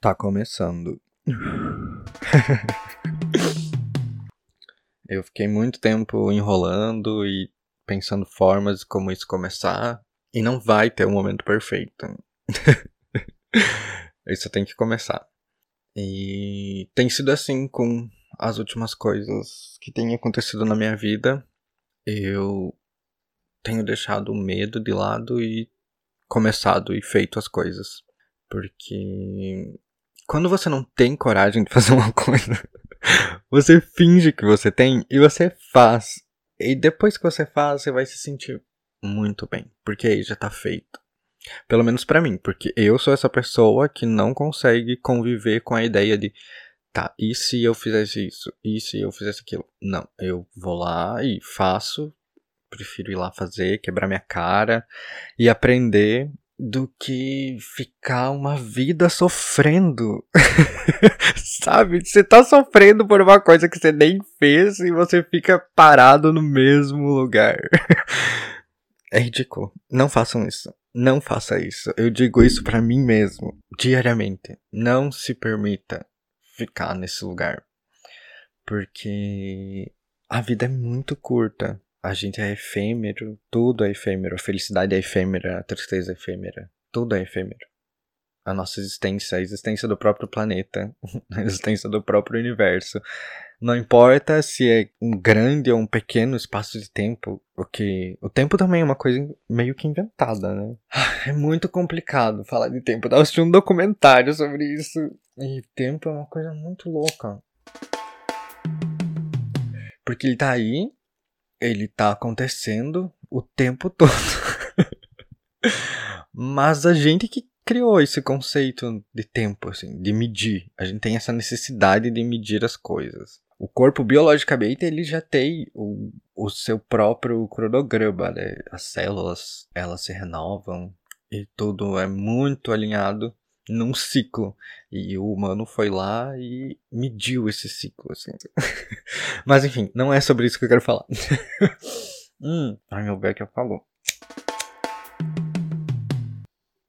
Tá começando. Eu fiquei muito tempo enrolando e pensando formas de como isso começar. E não vai ter um momento perfeito. isso tem que começar. E tem sido assim com as últimas coisas que têm acontecido na minha vida. Eu tenho deixado o medo de lado e começado e feito as coisas. Porque quando você não tem coragem de fazer uma coisa, você finge que você tem e você faz. E depois que você faz, você vai se sentir muito bem, porque aí já tá feito. Pelo menos para mim, porque eu sou essa pessoa que não consegue conviver com a ideia de tá, e se eu fizesse isso? E se eu fizesse aquilo? Não, eu vou lá e faço, prefiro ir lá fazer, quebrar minha cara e aprender do que ficar uma vida sofrendo. Sabe? Você tá sofrendo por uma coisa que você nem fez e você fica parado no mesmo lugar. é ridículo. Não façam isso. Não faça isso. Eu digo isso para mim mesmo, diariamente. Não se permita ficar nesse lugar. Porque a vida é muito curta. A gente é efêmero, tudo é efêmero, a felicidade é efêmera, a tristeza é efêmera, tudo é efêmero. A nossa existência, a existência do próprio planeta, a existência do próprio universo. Não importa se é um grande ou um pequeno espaço de tempo, porque o tempo também é uma coisa meio que inventada, né? É muito complicado falar de tempo. Eu tava um documentário sobre isso. E tempo é uma coisa muito louca. Porque ele tá aí, ele tá acontecendo o tempo todo. Mas a gente que criou esse conceito de tempo, assim, de medir. A gente tem essa necessidade de medir as coisas. O corpo, biologicamente, ele já tem o, o seu próprio cronograma, né? As células, elas se renovam e tudo é muito alinhado num ciclo. E o humano foi lá e mediu esse ciclo, assim. Mas enfim, não é sobre isso que eu quero falar. hum, ai meu Beck apagou.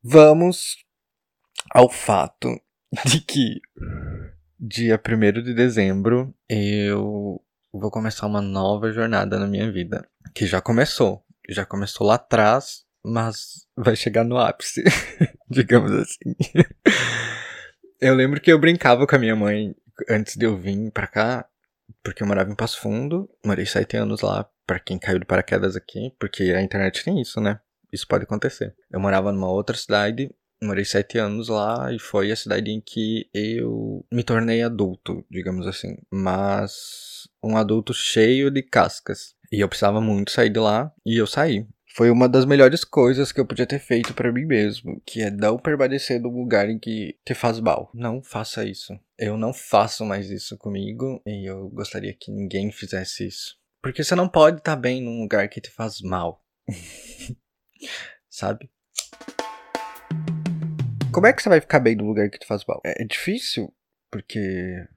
Vamos ao fato de que dia 1 de dezembro eu vou começar uma nova jornada na minha vida. Que já começou. Já começou lá atrás, mas vai chegar no ápice, digamos assim. eu lembro que eu brincava com a minha mãe antes de eu vir pra cá, porque eu morava em Passo Fundo, morei sete anos lá, para quem caiu de paraquedas aqui, porque a internet tem isso, né? Isso pode acontecer. Eu morava numa outra cidade, morei sete anos lá e foi a cidade em que eu me tornei adulto, digamos assim. Mas um adulto cheio de cascas. E eu precisava muito sair de lá e eu saí foi uma das melhores coisas que eu podia ter feito para mim mesmo, que é não permanecer no lugar em que te faz mal. Não faça isso. Eu não faço mais isso comigo e eu gostaria que ninguém fizesse isso. Porque você não pode estar tá bem num lugar que te faz mal. Sabe? Como é que você vai ficar bem no lugar que te faz mal? É, é difícil, porque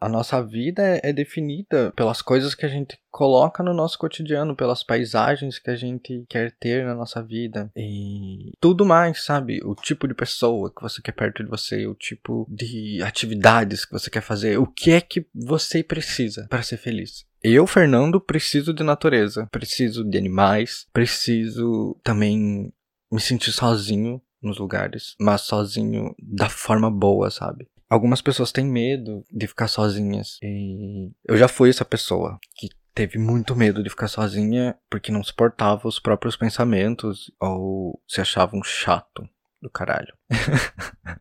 a nossa vida é, é definida pelas coisas que a gente coloca no nosso cotidiano, pelas paisagens que a gente quer ter na nossa vida e tudo mais, sabe? O tipo de pessoa que você quer perto de você, o tipo de atividades que você quer fazer, o que é que você precisa para ser feliz. Eu, Fernando, preciso de natureza, preciso de animais, preciso também me sentir sozinho nos lugares, mas sozinho da forma boa, sabe? Algumas pessoas têm medo de ficar sozinhas. E eu já fui essa pessoa que teve muito medo de ficar sozinha porque não suportava os próprios pensamentos ou se achava um chato do caralho.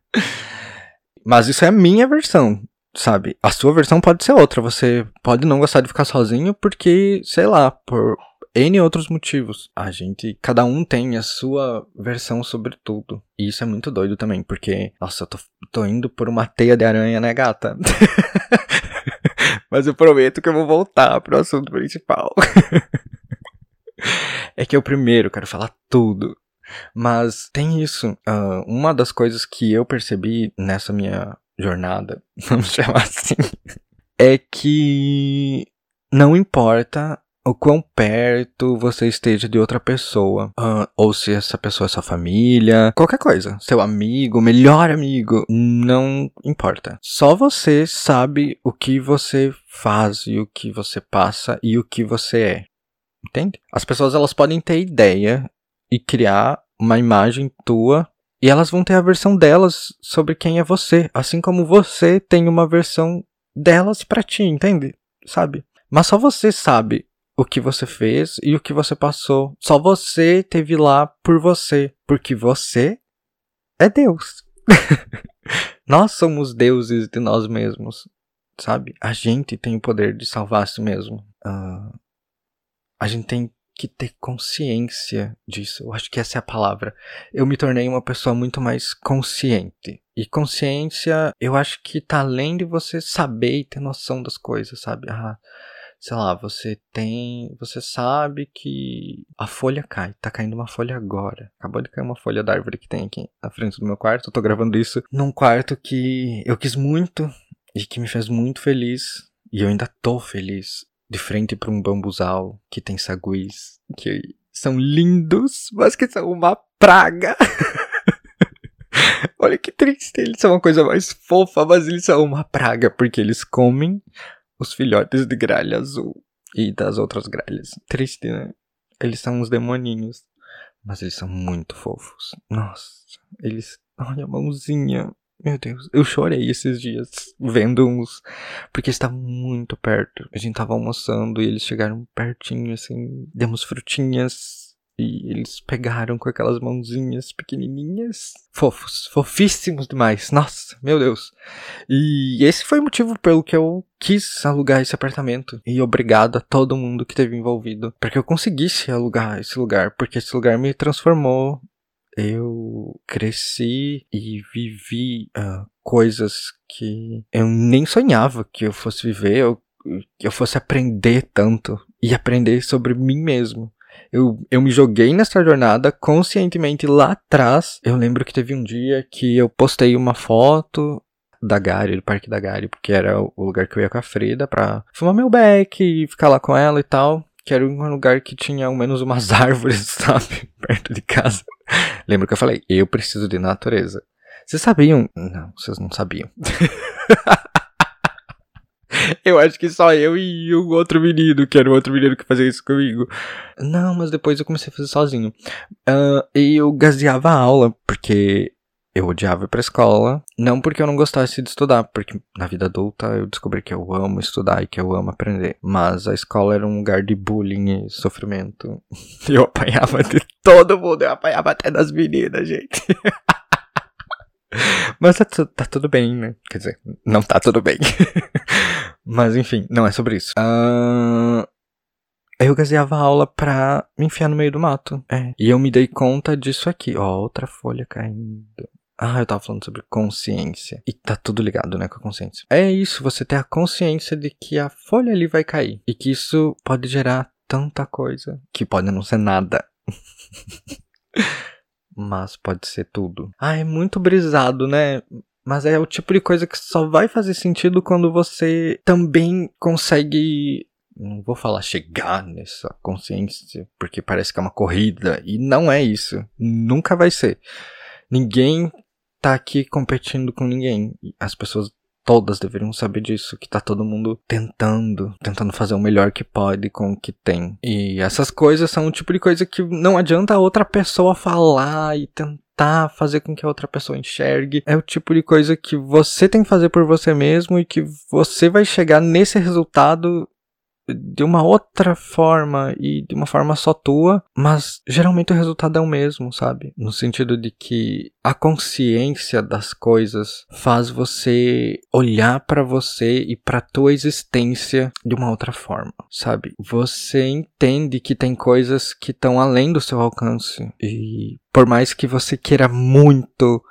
Mas isso é a minha versão, sabe? A sua versão pode ser outra. Você pode não gostar de ficar sozinho porque, sei lá, por N outros motivos. A gente, cada um tem a sua versão sobre tudo. E isso é muito doido também, porque, nossa, eu tô, tô indo por uma teia de aranha, né, gata? Mas eu prometo que eu vou voltar pro assunto principal. é que eu primeiro quero falar tudo. Mas tem isso. Uh, uma das coisas que eu percebi nessa minha jornada, vamos chamar assim, é que não importa o quão perto você esteja de outra pessoa. Uh, ou se essa pessoa é sua família, qualquer coisa. Seu amigo, melhor amigo. Não importa. Só você sabe o que você faz e o que você passa e o que você é. Entende? As pessoas elas podem ter ideia e criar uma imagem tua e elas vão ter a versão delas sobre quem é você, assim como você tem uma versão delas para ti, entende? Sabe? Mas só você sabe o que você fez e o que você passou. Só você teve lá por você, porque você é Deus. nós somos deuses de nós mesmos, sabe? A gente tem o poder de salvar a si mesmo. Uh, a gente tem que ter consciência disso. Eu acho que essa é a palavra. Eu me tornei uma pessoa muito mais consciente. E consciência, eu acho que tá além de você saber e ter noção das coisas, sabe? Ah, sei lá, você tem. Você sabe que a folha cai. Tá caindo uma folha agora. Acabou de cair uma folha da árvore que tem aqui na frente do meu quarto. Eu tô gravando isso num quarto que eu quis muito e que me fez muito feliz. E eu ainda tô feliz. De frente para um bambuzal que tem saguis. Que são lindos, mas que são uma praga. Olha que triste, eles são uma coisa mais fofa, mas eles são uma praga, porque eles comem os filhotes de gralha azul e das outras gralhas. Triste, né? Eles são uns demoninhos. Mas eles são muito fofos. Nossa, eles. Olha a mãozinha. Meu Deus, eu chorei esses dias vendo uns. Porque estavam muito perto. A gente tava almoçando e eles chegaram pertinho, assim. Demos frutinhas e eles pegaram com aquelas mãozinhas pequenininhas. Fofos, fofíssimos demais. Nossa, meu Deus. E esse foi o motivo pelo que eu quis alugar esse apartamento. E obrigado a todo mundo que teve envolvido. Para que eu conseguisse alugar esse lugar. Porque esse lugar me transformou. Eu cresci e vivi uh, coisas que eu nem sonhava que eu fosse viver. Eu, que eu fosse aprender tanto. E aprender sobre mim mesmo. Eu, eu me joguei nessa jornada conscientemente lá atrás. Eu lembro que teve um dia que eu postei uma foto da Gary, do Parque da Gary, porque era o lugar que eu ia com a Frida pra fumar meu beck e ficar lá com ela e tal. Que era um lugar que tinha ao menos umas árvores, sabe? Perto de casa. Lembro que eu falei, eu preciso de natureza. Vocês sabiam? Não, vocês não sabiam. Eu acho que só eu e o outro menino, que era o outro menino que fazia isso comigo. Não, mas depois eu comecei a fazer sozinho. Uh, e eu gaseava a aula, porque eu odiava ir pra escola. Não porque eu não gostasse de estudar, porque na vida adulta eu descobri que eu amo estudar e que eu amo aprender. Mas a escola era um lugar de bullying e sofrimento. Eu apanhava de todo mundo, eu apanhava até das meninas, gente. Mas tá, tá, tudo bem, né? Quer dizer, não tá tudo bem. Mas enfim, não é sobre isso. Uh, eu gaseava a aula pra me enfiar no meio do mato. É. E eu me dei conta disso aqui. Ó, outra folha caindo. Ah, eu tava falando sobre consciência. E tá tudo ligado, né, com a consciência. É isso, você ter a consciência de que a folha ali vai cair. E que isso pode gerar tanta coisa. Que pode não ser nada. Mas pode ser tudo. Ah, é muito brisado, né? Mas é o tipo de coisa que só vai fazer sentido quando você também consegue. Não vou falar chegar nessa consciência, porque parece que é uma corrida. E não é isso. Nunca vai ser. Ninguém tá aqui competindo com ninguém. As pessoas todas deveriam saber disso, que tá todo mundo tentando, tentando fazer o melhor que pode com o que tem. E essas coisas são o tipo de coisa que não adianta a outra pessoa falar e tentar fazer com que a outra pessoa enxergue. É o tipo de coisa que você tem que fazer por você mesmo e que você vai chegar nesse resultado de uma outra forma e de uma forma só tua, mas geralmente o resultado é o mesmo, sabe? No sentido de que a consciência das coisas faz você olhar para você e para tua existência de uma outra forma, sabe? Você entende que tem coisas que estão além do seu alcance e por mais que você queira muito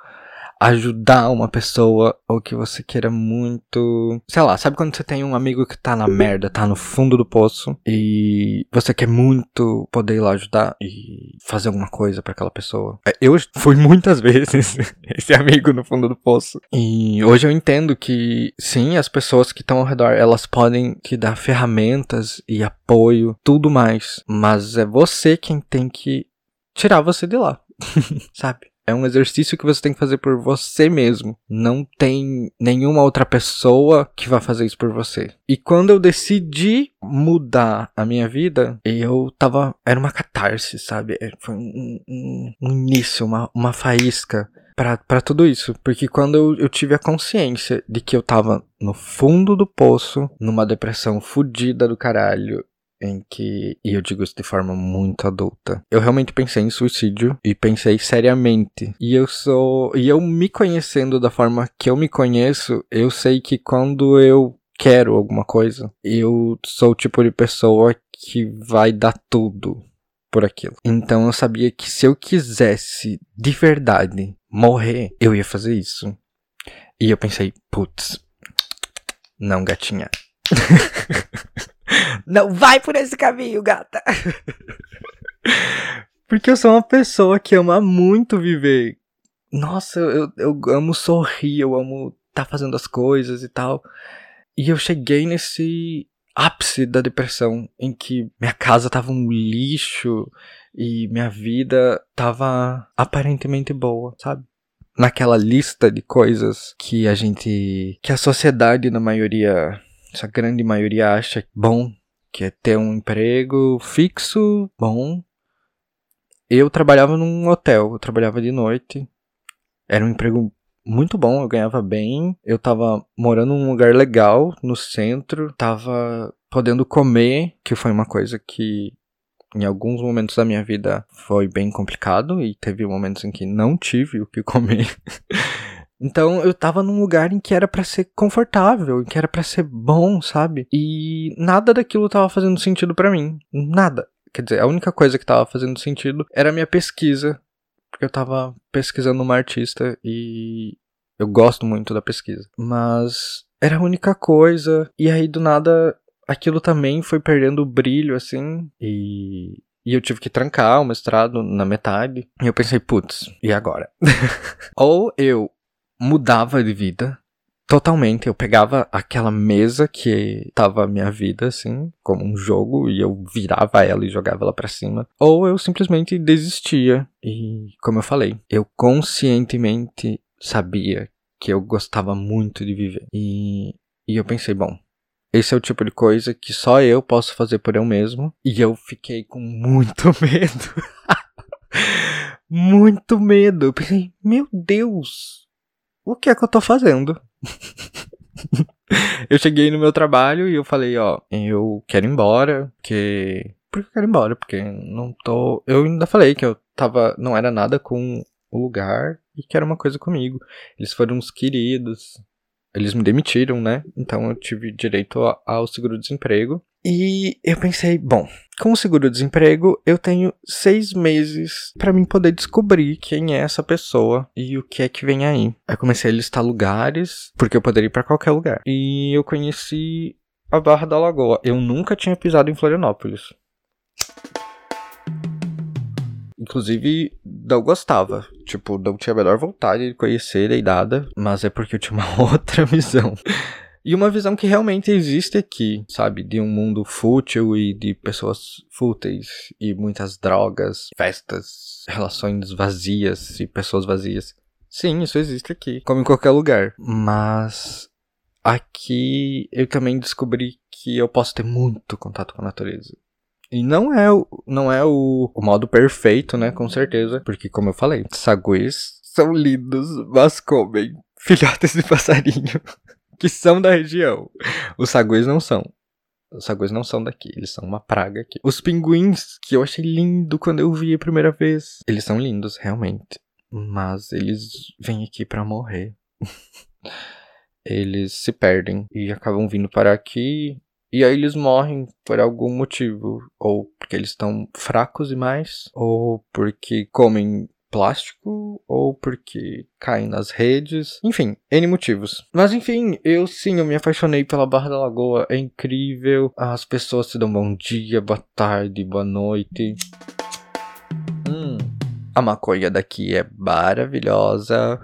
ajudar uma pessoa ou que você queira muito. Sei lá, sabe quando você tem um amigo que tá na merda, tá no fundo do poço e você quer muito poder ir lá ajudar e fazer alguma coisa para aquela pessoa? É, eu fui muitas vezes esse amigo no fundo do poço. E hoje eu entendo que sim, as pessoas que estão ao redor, elas podem te dar ferramentas e apoio, tudo mais, mas é você quem tem que tirar você de lá, sabe? É um exercício que você tem que fazer por você mesmo. Não tem nenhuma outra pessoa que vai fazer isso por você. E quando eu decidi mudar a minha vida, eu tava. Era uma catarse, sabe? É, foi um, um, um início, uma, uma faísca para tudo isso. Porque quando eu, eu tive a consciência de que eu tava no fundo do poço, numa depressão fodida do caralho, em que, e eu digo isso de forma muito adulta, eu realmente pensei em suicídio e pensei seriamente. E eu sou, e eu me conhecendo da forma que eu me conheço, eu sei que quando eu quero alguma coisa, eu sou o tipo de pessoa que vai dar tudo por aquilo. Então eu sabia que se eu quisesse de verdade morrer, eu ia fazer isso. E eu pensei, putz, não gatinha. Não vai por esse caminho, gata. Porque eu sou uma pessoa que ama muito viver. Nossa, eu, eu amo sorrir, eu amo estar tá fazendo as coisas e tal. E eu cheguei nesse ápice da depressão em que minha casa tava um lixo e minha vida tava aparentemente boa, sabe? Naquela lista de coisas que a gente. que a sociedade, na maioria essa grande maioria acha bom, que é ter um emprego fixo, bom. Eu trabalhava num hotel, eu trabalhava de noite. Era um emprego muito bom, eu ganhava bem. Eu tava morando num lugar legal, no centro, tava podendo comer, que foi uma coisa que em alguns momentos da minha vida foi bem complicado e teve momentos em que não tive o que comer. Então eu tava num lugar em que era para ser confortável, em que era para ser bom, sabe? E nada daquilo tava fazendo sentido para mim. Nada. Quer dizer, a única coisa que tava fazendo sentido era a minha pesquisa. Porque eu tava pesquisando uma artista e eu gosto muito da pesquisa. Mas era a única coisa. E aí do nada aquilo também foi perdendo o brilho, assim. E e eu tive que trancar o mestrado na metade. E eu pensei, putz, e agora? Ou eu mudava de vida totalmente. Eu pegava aquela mesa que tava a minha vida, assim, como um jogo, e eu virava ela e jogava ela para cima. Ou eu simplesmente desistia. E, como eu falei, eu conscientemente sabia que eu gostava muito de viver. E, e eu pensei, bom, esse é o tipo de coisa que só eu posso fazer por eu mesmo. E eu fiquei com muito medo. muito medo. Eu pensei, meu Deus, o que é que eu tô fazendo? eu cheguei no meu trabalho e eu falei, ó, eu quero ir embora, porque. Por que eu quero ir embora? Porque não tô. Eu ainda falei que eu tava. Não era nada com o lugar e que era uma coisa comigo. Eles foram uns queridos. Eles me demitiram, né? Então eu tive direito ao seguro-desemprego. E eu pensei, bom, com o seguro-desemprego eu tenho seis meses para mim poder descobrir quem é essa pessoa e o que é que vem aí. Aí comecei a listar lugares, porque eu poderia ir para qualquer lugar. E eu conheci a Barra da Lagoa. Eu nunca tinha pisado em Florianópolis. Inclusive, não gostava. Tipo, não tinha a menor vontade de conhecer a idada, mas é porque eu tinha uma outra visão e uma visão que realmente existe aqui, sabe? De um mundo fútil e de pessoas fúteis e muitas drogas, festas, relações vazias e pessoas vazias. Sim, isso existe aqui, como em qualquer lugar. Mas aqui eu também descobri que eu posso ter muito contato com a natureza. E não é, o, não é o, o modo perfeito, né? Com certeza. Porque, como eu falei, saguês são lindos, mas comem filhotes de passarinho. Que são da região. Os saguês não são. Os saguês não são daqui, eles são uma praga aqui. Os pinguins, que eu achei lindo quando eu vi a primeira vez. Eles são lindos, realmente. Mas eles vêm aqui para morrer. eles se perdem e acabam vindo para aqui. E aí eles morrem por algum motivo. Ou porque eles estão fracos demais. Ou porque comem plástico ou porque cai nas redes. Enfim, N motivos. Mas enfim, eu sim, eu me apaixonei pela Barra da Lagoa. É incrível. As pessoas te dão bom dia, boa tarde, boa noite. Hum, a maconha daqui é maravilhosa.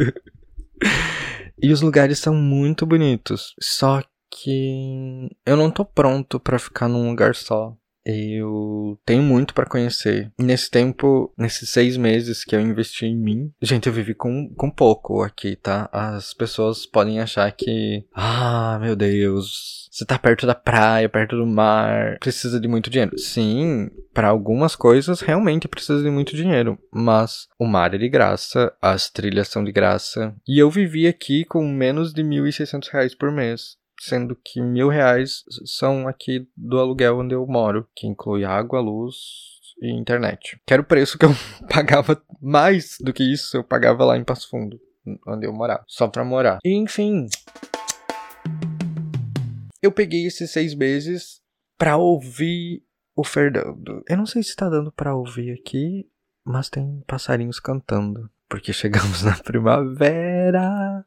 e os lugares são muito bonitos. Só que eu não tô pronto para ficar num lugar só. Eu tenho muito para conhecer. Nesse tempo, nesses seis meses que eu investi em mim, gente, eu vivi com, com pouco aqui, tá? As pessoas podem achar que, ah, meu Deus, você tá perto da praia, perto do mar, precisa de muito dinheiro. Sim, para algumas coisas realmente precisa de muito dinheiro, mas o mar é de graça, as trilhas são de graça. E eu vivi aqui com menos de 1.600 reais por mês sendo que mil reais são aqui do aluguel onde eu moro, que inclui água, luz e internet. Que era o preço que eu pagava mais do que isso, eu pagava lá em Passo Fundo, onde eu morava, só pra morar. E, enfim, eu peguei esses seis meses pra ouvir o Fernando. Eu não sei se tá dando pra ouvir aqui, mas tem passarinhos cantando porque chegamos na primavera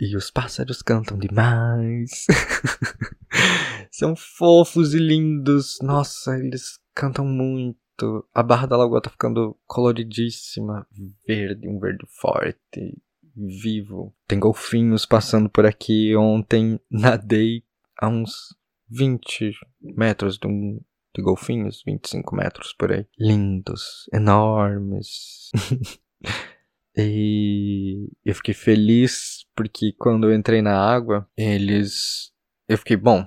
e os pássaros cantam demais. São fofos e lindos. Nossa, eles cantam muito. A Barra da Lagoa tá ficando coloridíssima, verde, um verde forte, vivo. Tem golfinhos passando por aqui. Ontem nadei a uns 20 metros de um de golfinhos, 25 metros por aí. Lindos, enormes. E eu fiquei feliz porque quando eu entrei na água, eles. Eu fiquei, bom,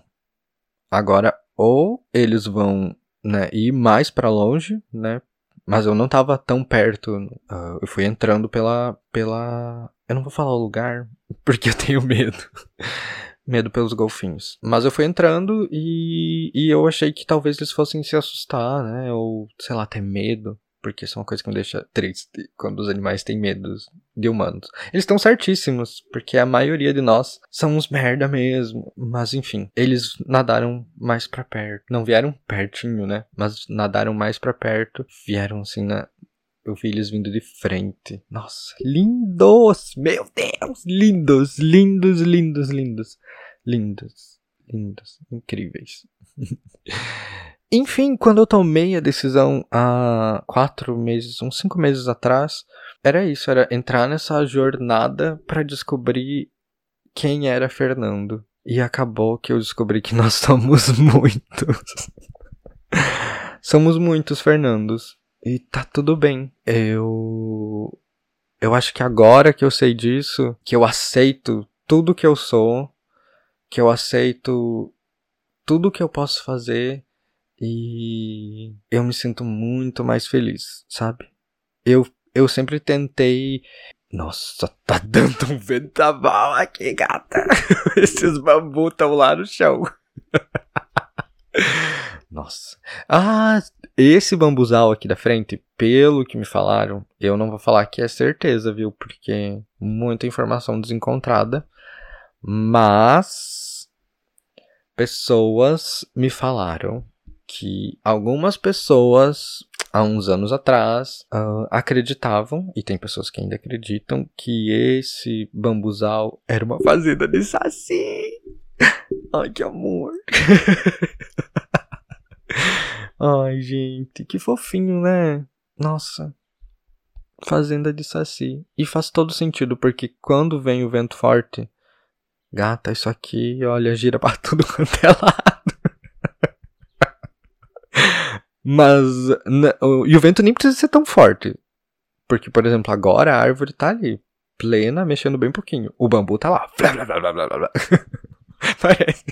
agora ou eles vão né, ir mais para longe, né? Mas eu não tava tão perto. Uh, eu fui entrando pela, pela. Eu não vou falar o lugar porque eu tenho medo. medo pelos golfinhos. Mas eu fui entrando e, e eu achei que talvez eles fossem se assustar, né? Ou, sei lá, ter medo porque isso é uma coisa que me deixa triste quando os animais têm medo de humanos. Eles estão certíssimos, porque a maioria de nós são uns merda mesmo. Mas enfim, eles nadaram mais para perto. Não vieram pertinho, né? Mas nadaram mais para perto. Vieram assim na. Eu vi eles vindo de frente. Nossa, lindos! Meu Deus! Lindos, lindos, lindos, lindos. Lindos, lindos, incríveis. Enfim, quando eu tomei a decisão há quatro meses, uns cinco meses atrás, era isso, era entrar nessa jornada para descobrir quem era Fernando. E acabou que eu descobri que nós somos muitos. somos muitos Fernandos. E tá tudo bem. Eu. Eu acho que agora que eu sei disso, que eu aceito tudo que eu sou, que eu aceito tudo que eu posso fazer, e eu me sinto muito mais feliz, sabe? Eu, eu sempre tentei. Nossa, tá dando um ventaval aqui, gata. Esses bambus estão lá no chão. Nossa. Ah, esse bambuzal aqui da frente, pelo que me falaram, eu não vou falar que é certeza, viu? Porque muita informação desencontrada. Mas pessoas me falaram que algumas pessoas há uns anos atrás uh, acreditavam, e tem pessoas que ainda acreditam, que esse bambuzal era uma fazenda de saci. Ai, que amor. Ai, gente, que fofinho, né? Nossa. Fazenda de saci. E faz todo sentido, porque quando vem o vento forte, gata, isso aqui, olha, gira pra tudo quanto é lado. Mas. e o vento nem precisa ser tão forte. Porque, por exemplo, agora a árvore tá ali, plena, mexendo bem pouquinho. O bambu tá lá. Blá, blá, blá, blá, blá. Parece.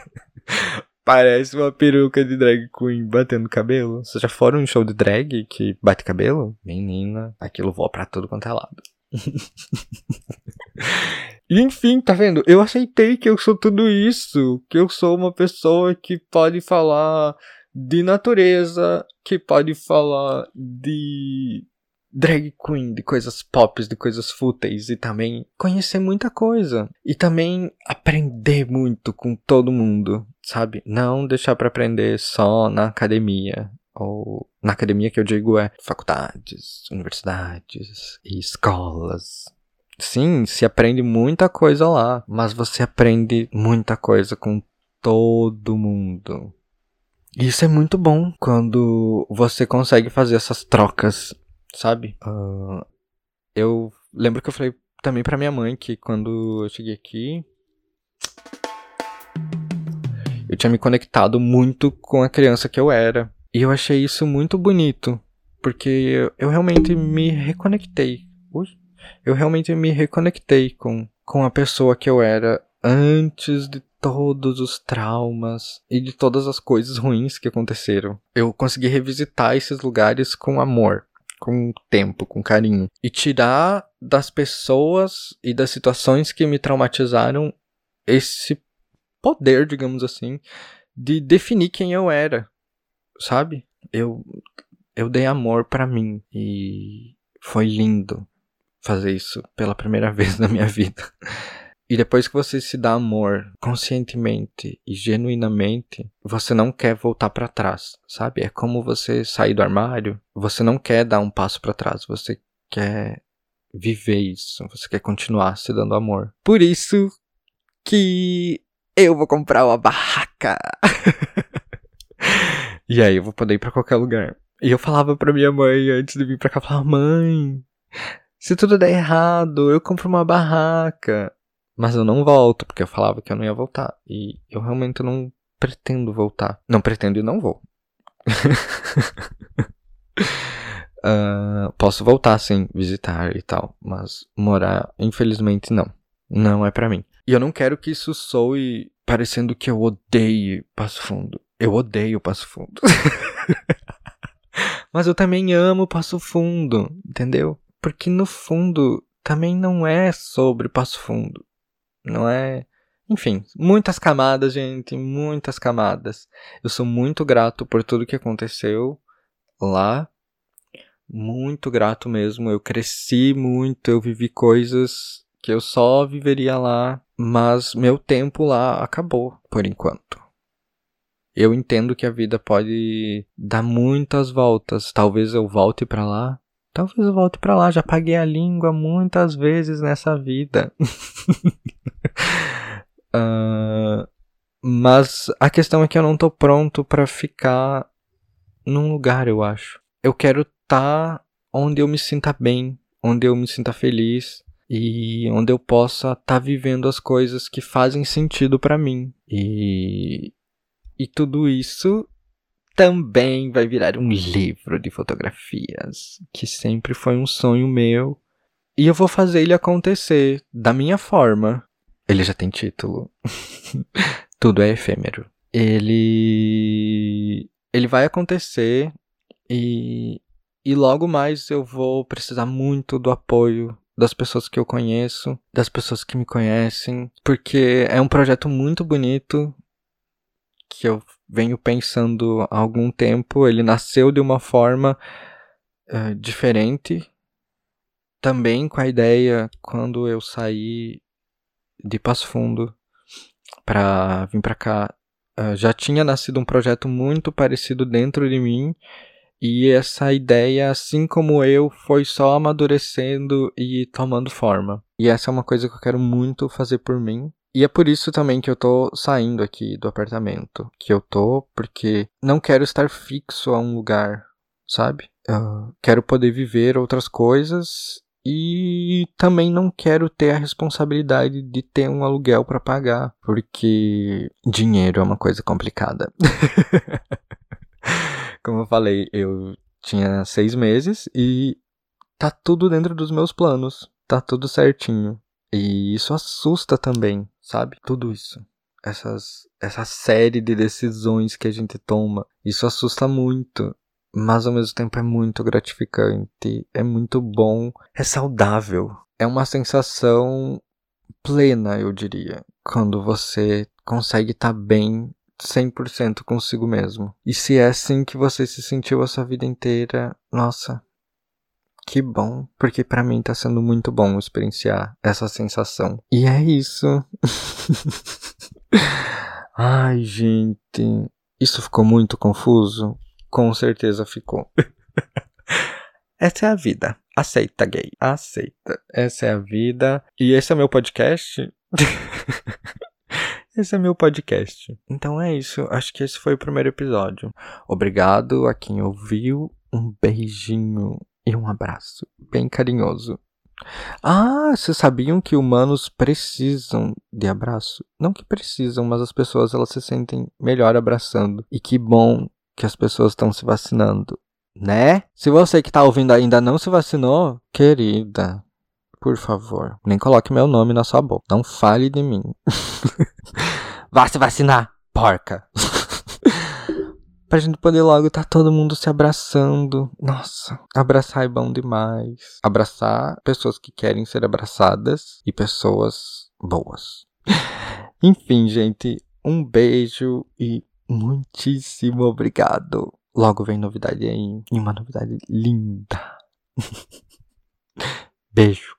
Parece uma peruca de drag queen batendo cabelo. Vocês já foram em show de drag que bate cabelo? Menina, aquilo voa pra tudo quanto é lado. enfim, tá vendo? Eu aceitei que eu sou tudo isso. Que eu sou uma pessoa que pode falar de natureza, que pode falar de drag queen, de coisas pop, de coisas fúteis e também conhecer muita coisa e também aprender muito com todo mundo, sabe? Não deixar para aprender só na academia ou na academia que eu digo é faculdades, universidades e escolas. Sim, se aprende muita coisa lá, mas você aprende muita coisa com todo mundo. Isso é muito bom quando você consegue fazer essas trocas, sabe? Uh, eu lembro que eu falei também para minha mãe que quando eu cheguei aqui, eu tinha me conectado muito com a criança que eu era. E eu achei isso muito bonito, porque eu realmente me reconectei. Ui, eu realmente me reconectei com, com a pessoa que eu era antes de todos os traumas e de todas as coisas ruins que aconteceram. Eu consegui revisitar esses lugares com amor, com tempo, com carinho e tirar das pessoas e das situações que me traumatizaram esse poder, digamos assim, de definir quem eu era, sabe? Eu eu dei amor para mim e foi lindo fazer isso pela primeira vez na minha vida. E depois que você se dá amor conscientemente e genuinamente, você não quer voltar para trás, sabe? É como você sair do armário, você não quer dar um passo para trás, você quer viver isso, você quer continuar se dando amor. Por isso que eu vou comprar uma barraca. e aí eu vou poder ir para qualquer lugar. E eu falava pra minha mãe antes de vir pra cá, falava, mãe, se tudo der errado, eu compro uma barraca. Mas eu não volto, porque eu falava que eu não ia voltar. E eu realmente não pretendo voltar. Não pretendo e não vou. uh, posso voltar, sim, visitar e tal. Mas morar, infelizmente, não. Não é para mim. E eu não quero que isso soe parecendo que eu odeio Passo Fundo. Eu odeio Passo Fundo. Mas eu também amo Passo Fundo, entendeu? Porque no fundo também não é sobre Passo Fundo. Não é. Enfim, muitas camadas, gente, muitas camadas. Eu sou muito grato por tudo que aconteceu lá. Muito grato mesmo. Eu cresci muito, eu vivi coisas que eu só viveria lá, mas meu tempo lá acabou por enquanto. Eu entendo que a vida pode dar muitas voltas. Talvez eu volte para lá, Talvez eu volte para lá, já paguei a língua muitas vezes nessa vida. uh, mas a questão é que eu não tô pronto para ficar num lugar, eu acho. Eu quero estar tá onde eu me sinta bem, onde eu me sinta feliz e onde eu possa estar tá vivendo as coisas que fazem sentido para mim. E e tudo isso também vai virar um livro de fotografias, que sempre foi um sonho meu. E eu vou fazer ele acontecer da minha forma. Ele já tem título. Tudo é efêmero. Ele ele vai acontecer e e logo mais eu vou precisar muito do apoio das pessoas que eu conheço, das pessoas que me conhecem, porque é um projeto muito bonito que eu venho pensando há algum tempo. Ele nasceu de uma forma uh, diferente. Também com a ideia, quando eu saí de Passo Fundo para vir para cá, uh, já tinha nascido um projeto muito parecido dentro de mim. E essa ideia, assim como eu, foi só amadurecendo e tomando forma. E essa é uma coisa que eu quero muito fazer por mim. E é por isso também que eu tô saindo aqui do apartamento. Que eu tô porque não quero estar fixo a um lugar, sabe? Uh, quero poder viver outras coisas e também não quero ter a responsabilidade de ter um aluguel para pagar, porque dinheiro é uma coisa complicada. Como eu falei, eu tinha seis meses e tá tudo dentro dos meus planos, tá tudo certinho. E isso assusta também, sabe? Tudo isso. Essas, essa série de decisões que a gente toma. Isso assusta muito. Mas ao mesmo tempo é muito gratificante. É muito bom. É saudável. É uma sensação plena, eu diria. Quando você consegue estar tá bem 100% consigo mesmo. E se é assim que você se sentiu a sua vida inteira, nossa, que bom, porque para mim tá sendo muito bom experienciar essa sensação. E é isso. Ai, gente, isso ficou muito confuso. Com certeza ficou. Essa é a vida. Aceita, gay. Aceita. Essa é a vida. E esse é meu podcast. esse é meu podcast. Então é isso. Acho que esse foi o primeiro episódio. Obrigado a quem ouviu. Um beijinho e um abraço bem carinhoso. Ah, vocês sabiam que humanos precisam de abraço? Não que precisam, mas as pessoas elas se sentem melhor abraçando. E que bom que as pessoas estão se vacinando né? Se você que tá ouvindo ainda não se vacinou, querida, por favor, nem coloque meu nome na sua boca. Não fale de mim. Vá se vacinar, porca. pra gente poder logo tá todo mundo se abraçando. Nossa, abraçar é bom demais. Abraçar pessoas que querem ser abraçadas e pessoas boas. Enfim, gente, um beijo e muitíssimo obrigado. Logo vem novidade aí. E uma novidade linda. Beijo.